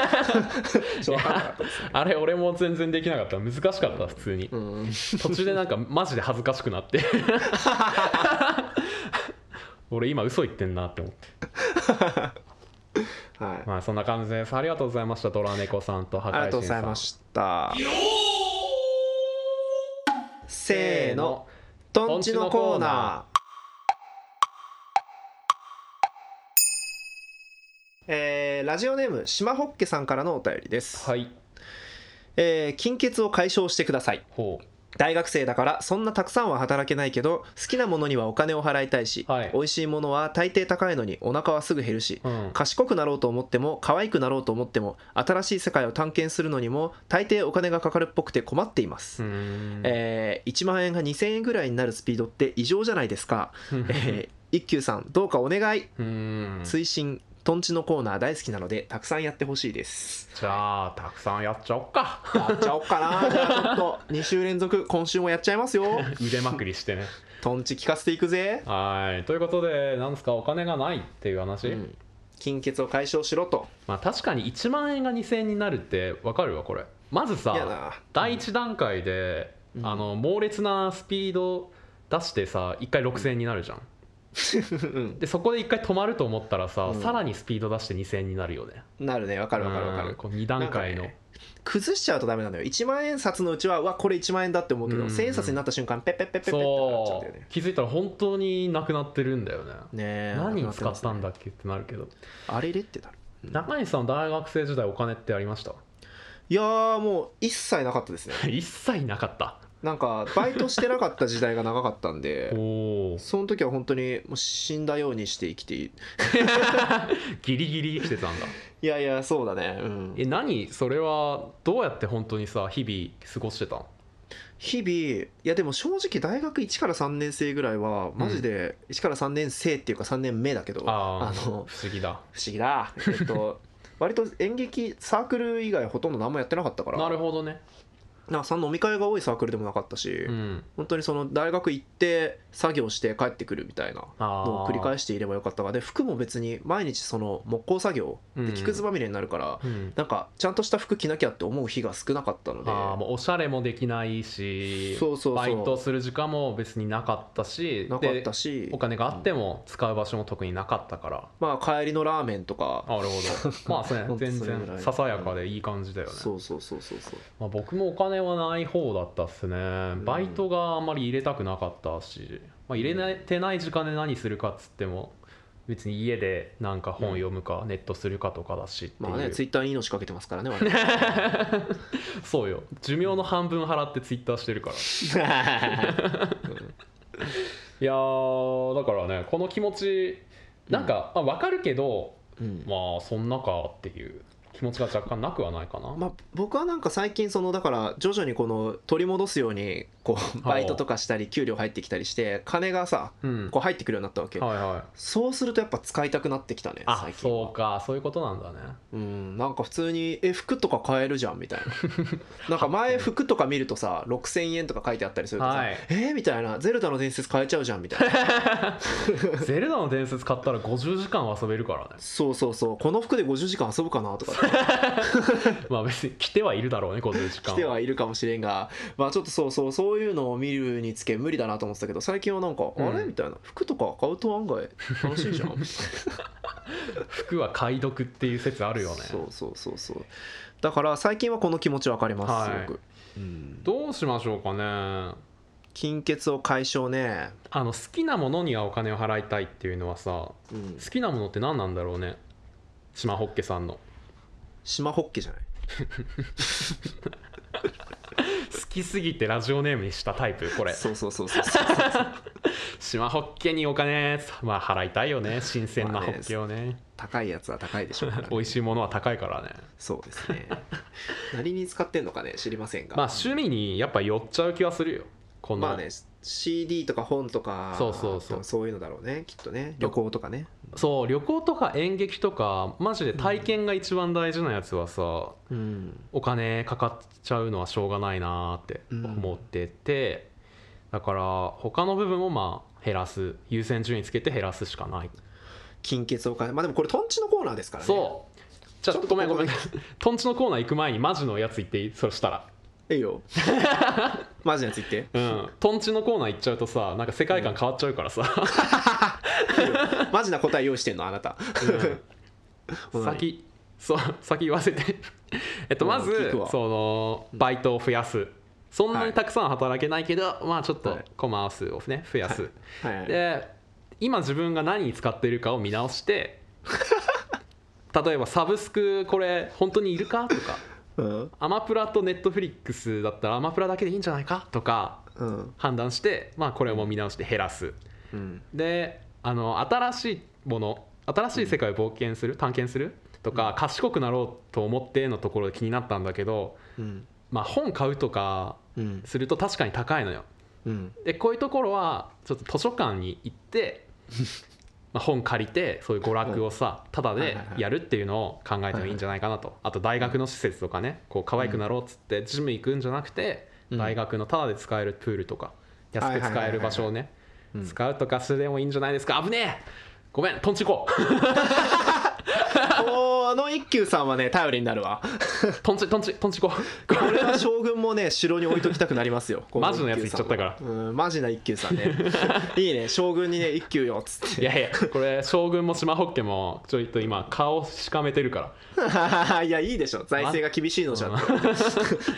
ちょっと分かんなかったです。ね
あれ俺も全然できなかった。難しかった普通に、
うん。
途中でなんかマジで恥ずかしくなって。俺今嘘言ってんなって思って。
はい。
まあそんな感じです。ありがとうございました。ドラ猫さんと破壊
ありがとうございました。せーのとんちのコーナー。えーラジオネームしまほっけさんからのお便りです、
はい。
えー金欠を解消してください。
ほ
大学生だからそんなたくさんは働けないけど好きなものにはお金を払いたいし、
はい。
美味しいものは大抵高いのにお腹はすぐ減るし、
う、うん、
賢くなろうと思っても可愛くなろうと思っても新しい世界を探検するのにも大抵お金がかかるっぽくて困っています、えー1万円が2000円ぐらいになるスピードって異常じゃないですか、えー一休さんどうかお願い。推進トンチのコーナー大好きなのでたくさんやってほしいです。
じゃあたくさんやっちゃおっか。
やっちゃおっかな。じゃあちょっと 2週連続今週もやっちゃいますよ。
腕まくりしてね。
トンチ聞かせていくぜ、
はい。ということでなんですかお金がないっていう話、
うん、金欠を解消しろと。
まあ確かに1万円が2000円になるってわかるわこれ。まずさ第一段階で、
うん。
あの猛烈なスピード出してさ1回6000円になるじゃんでそこで1回止まると思ったらさ、
うん。
さらにスピード出して2000円になるよね。
なるね。わかるわかるわかる。
うん。こう2段階の、
ね崩しちゃうとダメなのよ。1万円札のうちはうわこれ1万円だって思うけど、
うん。
1000円札になった瞬間ペッペッペッペッペッってなっちゃうん
そ
だよね。
う気づいたら本当になくなってるんだよね。
ねえ。
何に使ったん
だ
だっけってなるけど。
あれれってなる。うん。
中西さん大学生時代お金ってありました？
いやーもう一切なかったですね。
一切なかった
なんかバイトしてなかった時代が長かったんで その時は本当にもう死んだようにして生きてい
ギリギリ生きてたんだ。
いやいやそうだね。うん。
え何それはどうやって本当にさ日々過ごしてたの
日々いやでも正直大学1から3年生ぐらいはマジで1から3年生っていうか3年目だけど、
ああ
あの
不思議だ。
不思議だ。えっと割と演劇サークル以外ほとんど何もやってなかったから。
なるほどね
なんかその飲み会が多いサークルでもなかったし、
うん。
本当にその大学行って作業して帰ってくるみたいな
あ
のを繰り返
し
していればよかったがで服も別に毎日その木工作業
うん。
で木くずまみれになるから、
うん。
なんかちゃんとした服着なきゃって思う日が少なかったので。
ああもうおしゃれもできないし
そうそうそう。
バイトする時間も別になかったし
なかった
で
し
お金があっても使う場所も特になかったから。
まあ帰りのラーメンとか。
なるほど。まあそう 全然ささやかでいい感じだよね。
そうそうそうそうそう。
まあ、僕もお金はない方だったっすね。バイトがあんまり入れたくなかったし、まあ、入れてない時間で何するかっつっても別に家でなんか本読むかネットするかとかだし
まあねツイッターに命かけてますからね
そうよ。寿命の半分払ってツイッターしてるから。いやーだからねこの気持ちなんか、まあ、分かるけど
うん。
まあそんなかっていう気持ちが若干なくはないかな、
まあ、僕はなんか最近そのだから徐々にこの取り戻すようにこうバイトとかしたり給料入ってきたりして金がさ
うん。
こう入ってくるようになったわけ
はいはい。
そうするとやっぱ使いたくなってきたね
あ
最近は。
そうか。そういうことなんだね。
うんなんか普通にえ服とか買えるじゃんみたいな。なんか前服とか見るとさ6000円とか書いてあったりするとさ、
はい。
えーみたいな「ゼルダの伝説買えちゃうじゃん」みたいな。
ゼルダの伝説買ったら50時間は遊べるからね。
そうそうそう。この服で50時間遊ぶかなとか
まあ別に来てはいるだろうね50時間
来てはいるかもしれんが。まあちょっとそうそうそういうのを見るにつけ無理だなと思ってたけど最近はなんか、
うん。
あれみたいな。服とか買うと案外楽しいじゃん。
服は買い得っていう説あるよね。
そうそうそうそう。だから最近はこの気持ちわかります、
はい。
すごく、うん、
どうしましょうかね。
金欠を解消ね、
あの好きなものにはお金を払いたいっていうのはさ好
うん、
きなものって何なんだろうね。島ホッケさんの。
島ホッケじゃない？
好きすぎてラジオネームにしたタイプこれ。
そうそうそうそう
島ホッケにお金まあ払いたいよね。新鮮なホッケをね
高いやつは高いでしょうから、ね、
美味しいものは高いからね。
そうですね。何に使ってんのかね知りませんが。
まあ趣味にやっぱ寄っちゃう気はするよこの、
まあね CD とか本とか
そうそうそう。
そういうのだろうねきっとね。旅行とかね。
そう旅行とか演劇とかマジで体験が一番大事なやつはさ、
うん。
お金かかっちゃうのはしょうがないなーって思ってて、だから他の部分もまあ減らす。優先順位つけて減らすしかない、
金欠を変えまあでもこれトンチのコーナーですからね。
そう。じゃあ
ちょっと
ごめんごめん。
こ
トンチのコーナー行く前にマジのやつ言っていい？そしたら。
いいよ マジのやつ言って。
うん。トンチのコーナー行っちゃうとさなんか世界観変わっちゃうからさ、
マジな答え用意してんのあなた。
うん。先そう先言わせて。えっと
うん
まず
聞くわ。
そのバイトを増やす。そんなにたくさん働けないけど、まあちょっと
はい。
コマ数をね増やす、
はい。はい。
で今自分が何に使っているかを見直して 例えばサブスクこれ本当にいるかとか
うん。
アマプラとネットフリックスだったらアマプラだけでいいんじゃないか？とか
うん。
判断して、まあ、これも見直して減らす。
うん。
であの新しいもの新しい世界を冒険する探検する？とか賢くなろうと思ってのところで気になったんだけど、
うん。
まあ、本買うとか
うん。
すると確かに高いのよ。
うん。
でこういうところはちょっと図書館に行って まあ、本借りてそういう娯楽をさタダでやるっていうのを考えてもいいんじゃないかなと。あと大学の施設とかねこう可愛くなろうっつってジム行くんじゃなくて
うん。
大学のタダで使えるプールとか安く使える場所をね
うん。
使うとかすれもいいんじゃないですか。危ねえ！ごめんトンチ行こ
おーあの一休さんはね頼りになるわ
う トンチトンチトンチ行こう
これは将軍もね城に置いときたくなりますよ。
マジのやつ言っちゃったから。
うんマジな一休さんね。いいね。将軍にね一休よっつって。
いやいやこれ将軍も島ホッケもちょっと今顔しかめてるから。
いやいいでしょ。財政が厳しいのじゃん。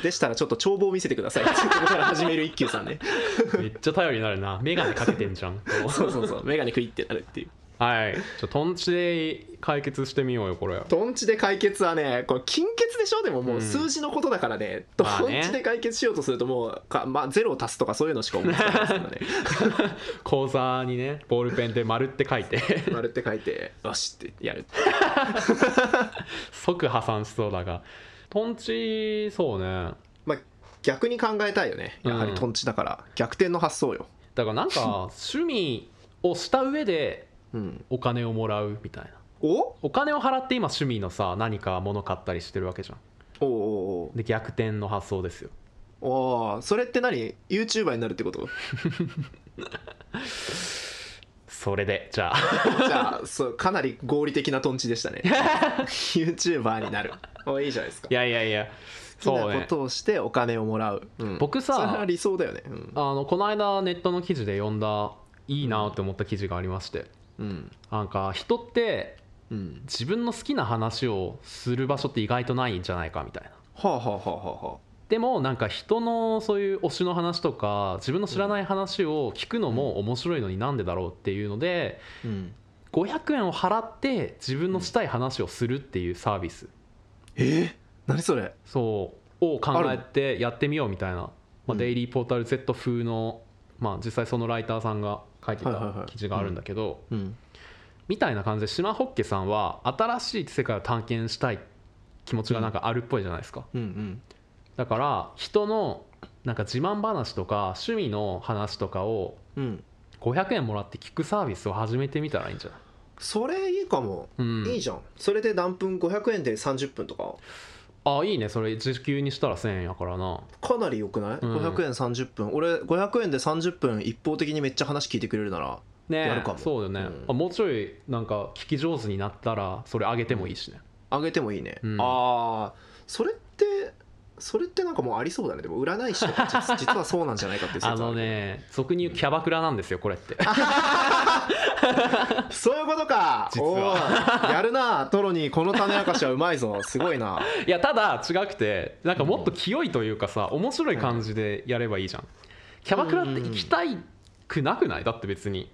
でしたらちょっと帳簿を見せてください。ここから始める一休さんね。
めっちゃ頼りになるな。眼鏡かけてんじゃん。
そうそうそう。眼鏡クイってなるっていう
はい。ちょトンチで解決してみようよこれ。
トンチで解決はねこれ金欠でしょ？でもも
う
うん。数字のことだからね、ト
まあね。
ンチで解決しようとするともうか、まあ、ゼロを足すとかそういうのしか思ってないですからね。
口座にねボールペンで丸って書いて。
丸って書いてよしってやる。
即破産しそうだが。トンチそうね。
まあ逆に考えたいよね。やはりトンチだから、逆転の発想よ。
だからなんか趣味をした上で
うん。
お金をもらうみたいな。
お？
お金を払って今趣味のさ何か物買ったりしてるわけじゃん。
おおお
で逆転の発想ですよ。
おおそれって何？YouTuber になるってこと？
それでじゃあ。
じゃあそうかなり合理的なトンチでしたね。YouTuber になる。おいいじゃないですか。
いやいやいや。
好き
そうね。
なことをしてお金をもらう、うん。
僕さ
それは理想だよね。うん、
あのこの間ネットの記事で読んだいいなって思った記事がありまして
うん。
なんか人って
うん、
自分の好きな話をする場所って意外とないんじゃないかみたいな。
はあはあはあは
でもなんか人のそういう推しの話とか自分の知らない話を聞くのも面白いのになんでだろうっていうので
うん、
500円を払って自分のしたい話をするっていうサービス。
えー、何それ？
そう。を考えてやってみようみたいな、まあ、
うん
デイリーポータル Z 風の、まあ、実際そのライターさんが書いてた記事があるんだけど
うん。
みたいな感じで島ホッケさんは新しい世界を探検したい気持ちがなんかあるっぽいじゃないですか。
うんうん。
だから人のなんか自慢話とか趣味の話とかを
うん。
500円もらって聞くサービスを始めてみたらいいんじゃない？
それいいかも、
うん。
いいじゃん。それで何分？500円で30分とか？
あいいね。それ時給にしたら1000円やからな。
かなり良くない、
うん。
500円30分。俺500円で30分一方的にめっちゃ話聞いてくれるなら
ね
やるかも。
そうよね、
うん。
あもうちょいなんか聞き上手になったらそれ上げてもいいしね、
あげてもいいね、
うん。
ああそれってそれってなんかもうありそうだね。でも占い師とか実実はそうなんじゃないかっていう説
あの
る。けど
ね俗に言うキャバクラなんですよこれって
そういうことか。
実は。
やるな。トロにこの種明かしはうまいぞ。すごいな。い
やただ違くてなんかもっと清いというかさ面白い感じでやればいいじゃん。キャバクラって行きたいくなくない？だって別に。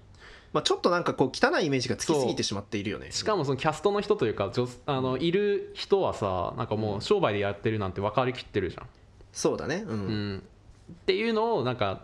まあ、ちょっとなんかこう汚いイメージがつきすぎてしまっているよね。
しかもそのキャストの人というか女あのいる人はさなんかもう商売でやってるなんて分かりきってるじゃん、
そうだね。うん、
うん、っていうのをなんか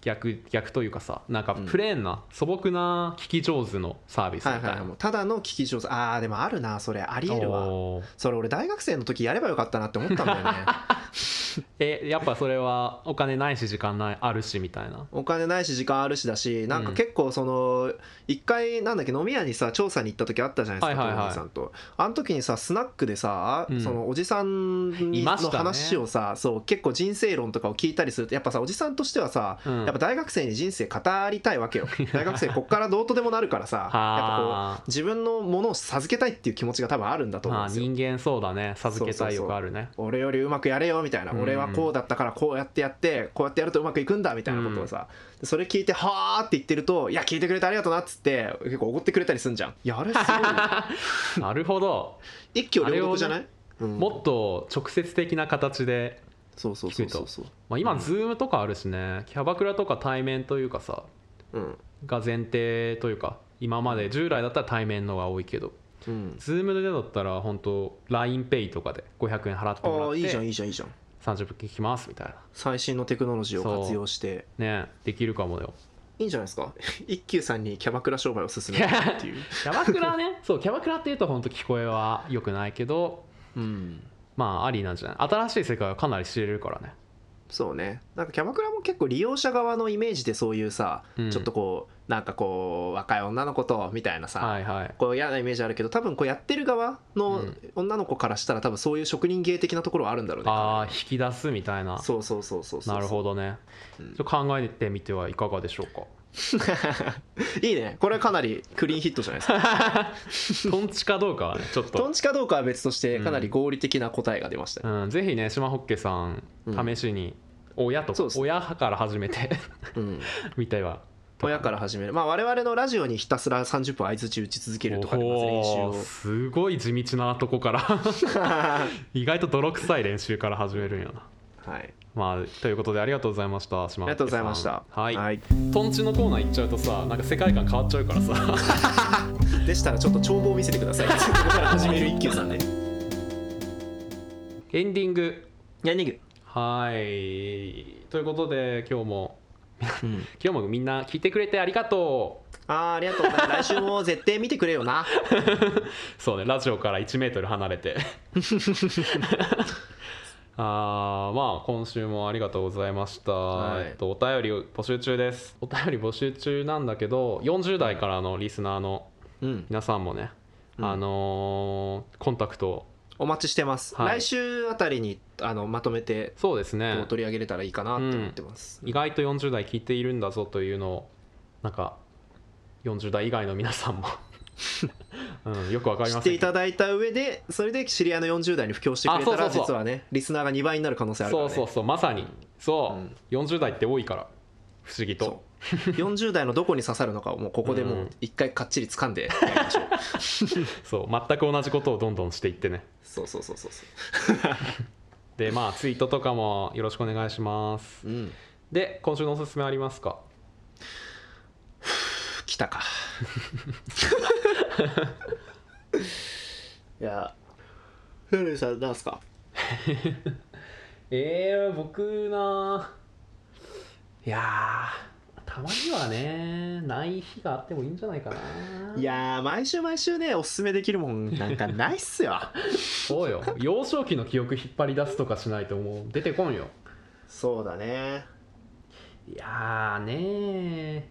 逆逆というかさなんか
うん。
プレーンな素朴な聞き上手のサービスみたいな、
はいはいただの聞き上手。ああでもあるなそれ。ありえるわ。それ俺大学生の時やればよかったなって思ったんだよね。
えやっぱそれはお金ないし時間ないあるしみたいな。
お金ないし時間あるしだしなんか結構その一回なんだっけ飲み屋にさ調査に行った時あったじゃないですか
はいはい
さんと。あの時にさスナックでさ、
うん。
そのおじさんにの話をさ、そう結構人生論とかを聞いたりするとやっぱさおじさんとしてはさ、
うん
やっぱ大学生に人生語りたいわけよ。大学生こっからどうとでもなるからさ やっぱこ
は
う自分のものを授けたいっていう気持ちが多分あるんだと思うん
あ
ですよ。
人間そうだね。授けたい欲あるね。
俺よりうまくやれよみたいな、
うん
俺はこうだったからこうやってやってこうやってやるとうまくいくんだみたいなことをさ、でそれ聞いてはーって言ってると「いや聞いてくれてありがとうな」っつって結構おごってくれたりすんじゃん。いやあれすごい
なるほど。
一挙両得じゃない、うん。
もっと直接的な形で、
そうそうそうそう。そう
まあ、今 Zoom とかあるしね。キャバクラとか対面というかさ
うん。
が前提というか今まで従来だったら対面のが多いけど
うん。
Zoom でだったら本当 LINEPay とかで500円払ってもらっ
ああいいじゃん
て
いいじゃんいいじゃん。
30分聞きますみたい
最新のテクノロジーを活用して。
なねできるかもよ。
いいんじゃないですか？一休さんにキャバクラ商売を進めるっていう。
キャバクラね。そうキャバクラっていうと本当聞こえは良くないけど
うん
まあありなんじゃない？新しい世界はかなり知れるからね。
そうね。なんかキャバクラも結構利用者側のイメージでそういうさ、
うん。
ちょっとこうなんかこう若い女の子とみたいなさ、
はいはい。
こう嫌なイメージあるけど多分こうやってる側の
うん。
女の子からしたら多分そういう職人芸的なところはあるんだろうね
ああ引き出すみたいな。
そうそうそうそうそう。
なるほどね、
うん。
ちょっと考えてみてはいかがでしょうか？
いいね。これかなりクリーンヒットじゃないですか。
トンチかどうかはねちょっと、
トンチかどうかは別としてかなり合理的な答えが出ましたね、
うん、ぜひね島ホッケさん
うん
試しに親と、
そうです
親から始めて
うん。
みては。
親から始める。まあ我々のラジオにひたすら30分相づち打ち続けるとかでまず練習
お
を
ーすごい地道なとこから。意外と泥臭い練習から始めるんやな
はい。
まあということでありがとうございました島
ありがとうございました。
はい、
はい、
トンチのコーナー行っちゃうとさなんか世界観変わっちゃうからさ。
でしたらちょっと帳簿を見せてください。ここから始める一休さんね。
エンディング。
ヤニグ。
はい。ということで今日も
うん。
今日もみんな聞いてくれてありがとう。
あーありがとう。来週も絶対見てくれよな。
そうねラジオから1メートル離れてあーまあ今週もありがとうございました、
はい。
えっと、お便り募集中です。お便り募集中なんだけど40代からのリスナーの
うん。
皆さんもね、
うん。
あのーコンタクト
お待ちしてます、
はい。
来週あたりにあのまとめて
そうですね。
取り上げれたらいいかなって思ってます、
意外と40代聞いているんだぞというのをなんか40代以外の皆さんも、うん、よくわかり
知
ません。けど
っていただいた上でそれで知り合いの40代に布教してくれたら
あそうそうそう。
実はねリスナーが2倍になる可能性あるから、ね、
そうそうそうまさに。そう、40代って多いから不思議と。
そう。40代のどこに刺さるのかをもうここでもう一回かっちり掴んでやりましょう。
そう全く同じことをどんどんしていってね。
そうそうそうそうそう。
でまあツイートとかもよろしくお願いします。
うん。
で今週のおすすめありますか？
来たか。いやフェルさんなんすか？
えー、僕ないやーたまにはねない日があってもいいんじゃないかな。い
やー毎週毎週ねおすすめできるもんなんかないっすよ。
そうよ。幼少期の記憶引っ張り出すとかしないともう出てこんよ。
そうだね。
いやーね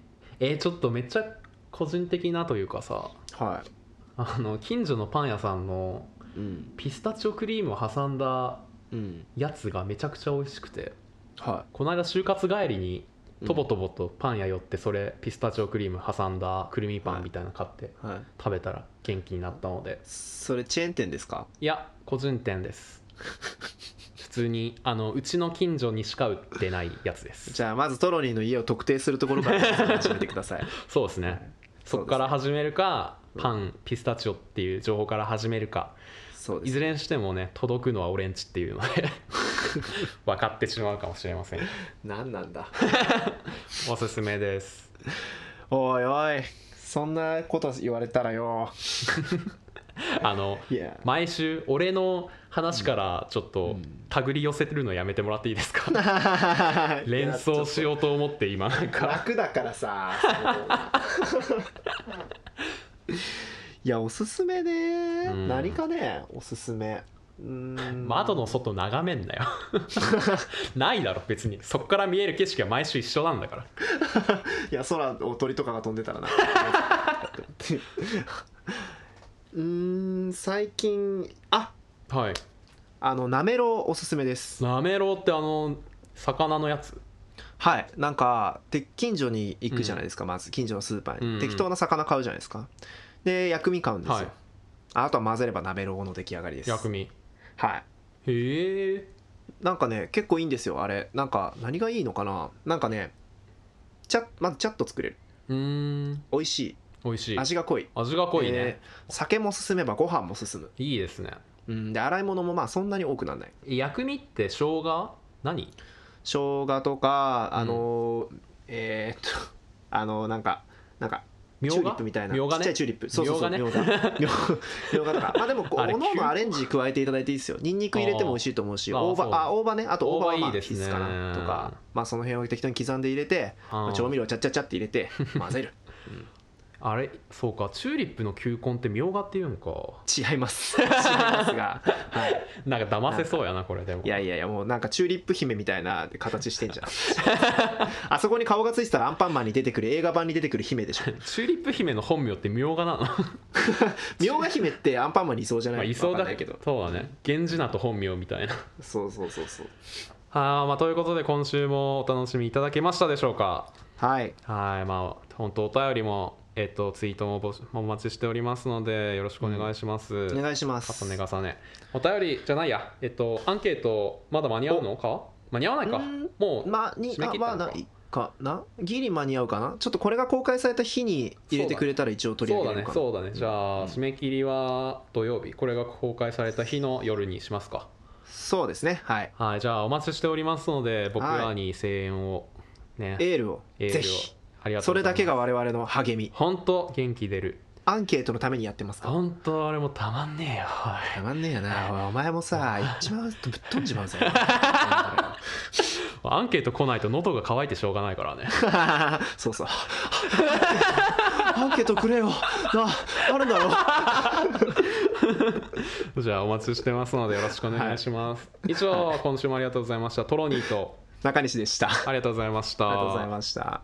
ーえー、ちょっとめっちゃ個人的なというかさ
は
あの近所のパン屋さんのピスタチオクリームを挟んだ
うん。
やつがめちゃくちゃ美味しくて
は
この間就活帰りに
うん。
とぼとぼとパン屋寄ってそれピスタチオクリーム挟んだくるみパンみたいなの買って
いはい。
食べたら元気になったので。
それチェーン店ですか？
いや個人店です。普 通にあのうちの近所にしか売ってないやつです。
じゃあまずトロニーの家を特定するところから始めてください。
そうですね。そこから始めるかパンピスタチオっていう情報から始めるか。
そうです。
いずれにしてもね届くのは俺んちっていうので 分かってしまうかもしれません。
何なんだ？
おすすめです。
おいおいそんなこと言われたらよ。
あの毎週俺の話からちょっと手繰り寄せてるのやめてもらっていいですか？連想しようと思って今なんか。
楽だからさいやおすすめね、
うん。
何かねおすすめ。
窓の外眺めんなよ。ないだろ別に。そこから見える景色は毎週一緒なんだから。
いや空を鳥とかが飛んでたらな。うーん最近あ
はい。
あのなめろうおすすめです。
なめろうってあの魚のやつ？
はい。なんかで近所に行くじゃないですか、まず近所のスーパーに、
うんうん。
適当な魚買うじゃないですか。で薬味買うんですよ、
はい。
あとは混ぜればなめろうの出来上がりです。
薬味。
はい。
へえ。
なんかね結構いいんですよあれ。なんか何がいいのかな？なんかねちゃまずチャッと作れる。
うーん。
美味し
美味しい
い。味が濃い。
味が濃いね、
で酒も進めばご飯も進む、
いいですね
うん、で洗い物もまあそんなに多くならない。
薬味って生姜？何？
生姜とかあのーえーっと あのなんかなんかチューリップみたいな。ちっちゃいチューリップ。そうそうそう
みょう
がみょうが。とか。まあでもこうおのお
急
のアレンジ加えていただいていいですよ。ニンニク入れても美味しいと思うし大葉あ大葉ね。あと大葉はまあ
ですね。
必須かなとか。まあその辺を適当に刻んで入れて
あー
調味料ちゃっちゃっちゃって入れて混ぜる。
あ あれそうかチューリップの球根ってみょうがっていうんか。
違います。違いますが、はい、
なんか騙せそうやなこれでも。
いやいやいやもうなんかチューリップ姫みたいな形してんじゃん。あそこに顔がついてたらアンパンマンに出てくる映画版に出てくる姫でしょ。
チューリップ姫の本名ってみょうがなの？
みょうが姫ってアンパンマンにいそうじゃない？
まあいそうだ
けど。
そうだね。源氏名と本名みたいな。
そうそうそうそう。
あーまあということで今週もお楽しみいただけましたでしょうか？
はい。
はいまあ本当お便りもえっとツイートもお待ちしておりますのでよろしくお願いします、
お願いします。
重ね重ね。お便りじゃないや。えっとアンケートまだ間に合うの？か？間に合わないか？
うん。
もう
まあに
締め切ったのか？
あまあないかな？ギリ間に合うかな？ちょっとこれが公開された日に入れてくれたら一応取り
そうだ
上げるか
そうだねじゃあ締め切りは土曜日。これが公開された日の夜にしますか？
そうですね。はい。
はいじゃあお待ちしておりますので僕らに声援をね、
エールを。
エールを。
ぜひ
ありがと
そうれ
ございます。
だけが我々の励み。
本当元気出る。
アンケートのためにやってますか？ら
本当あれもたまんねえよ
たまんねえよな。おい。お前もさ言っちまうとぶっ飛んじまうぜ
アンケート来ないと喉が渇いてしょうがないからね。
そうそう。アンケートくれよ。なあるんだろ
じゃあお待ちしてますのでよろしくお願いします、以上今週もありがとうございました。トロニーと。
中西でした。あ
ありがとうございました。
りがとうございました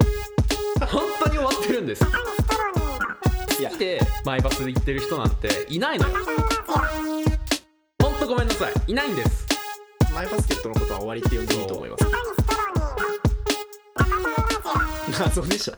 本当に終わってるんです。
いや。
来てマイバスで行ってる人なんていないのよ。本当ごめんなさい。いないんです。
マイバスケットのことは終わりって呼んでいいと思います。謎でしょ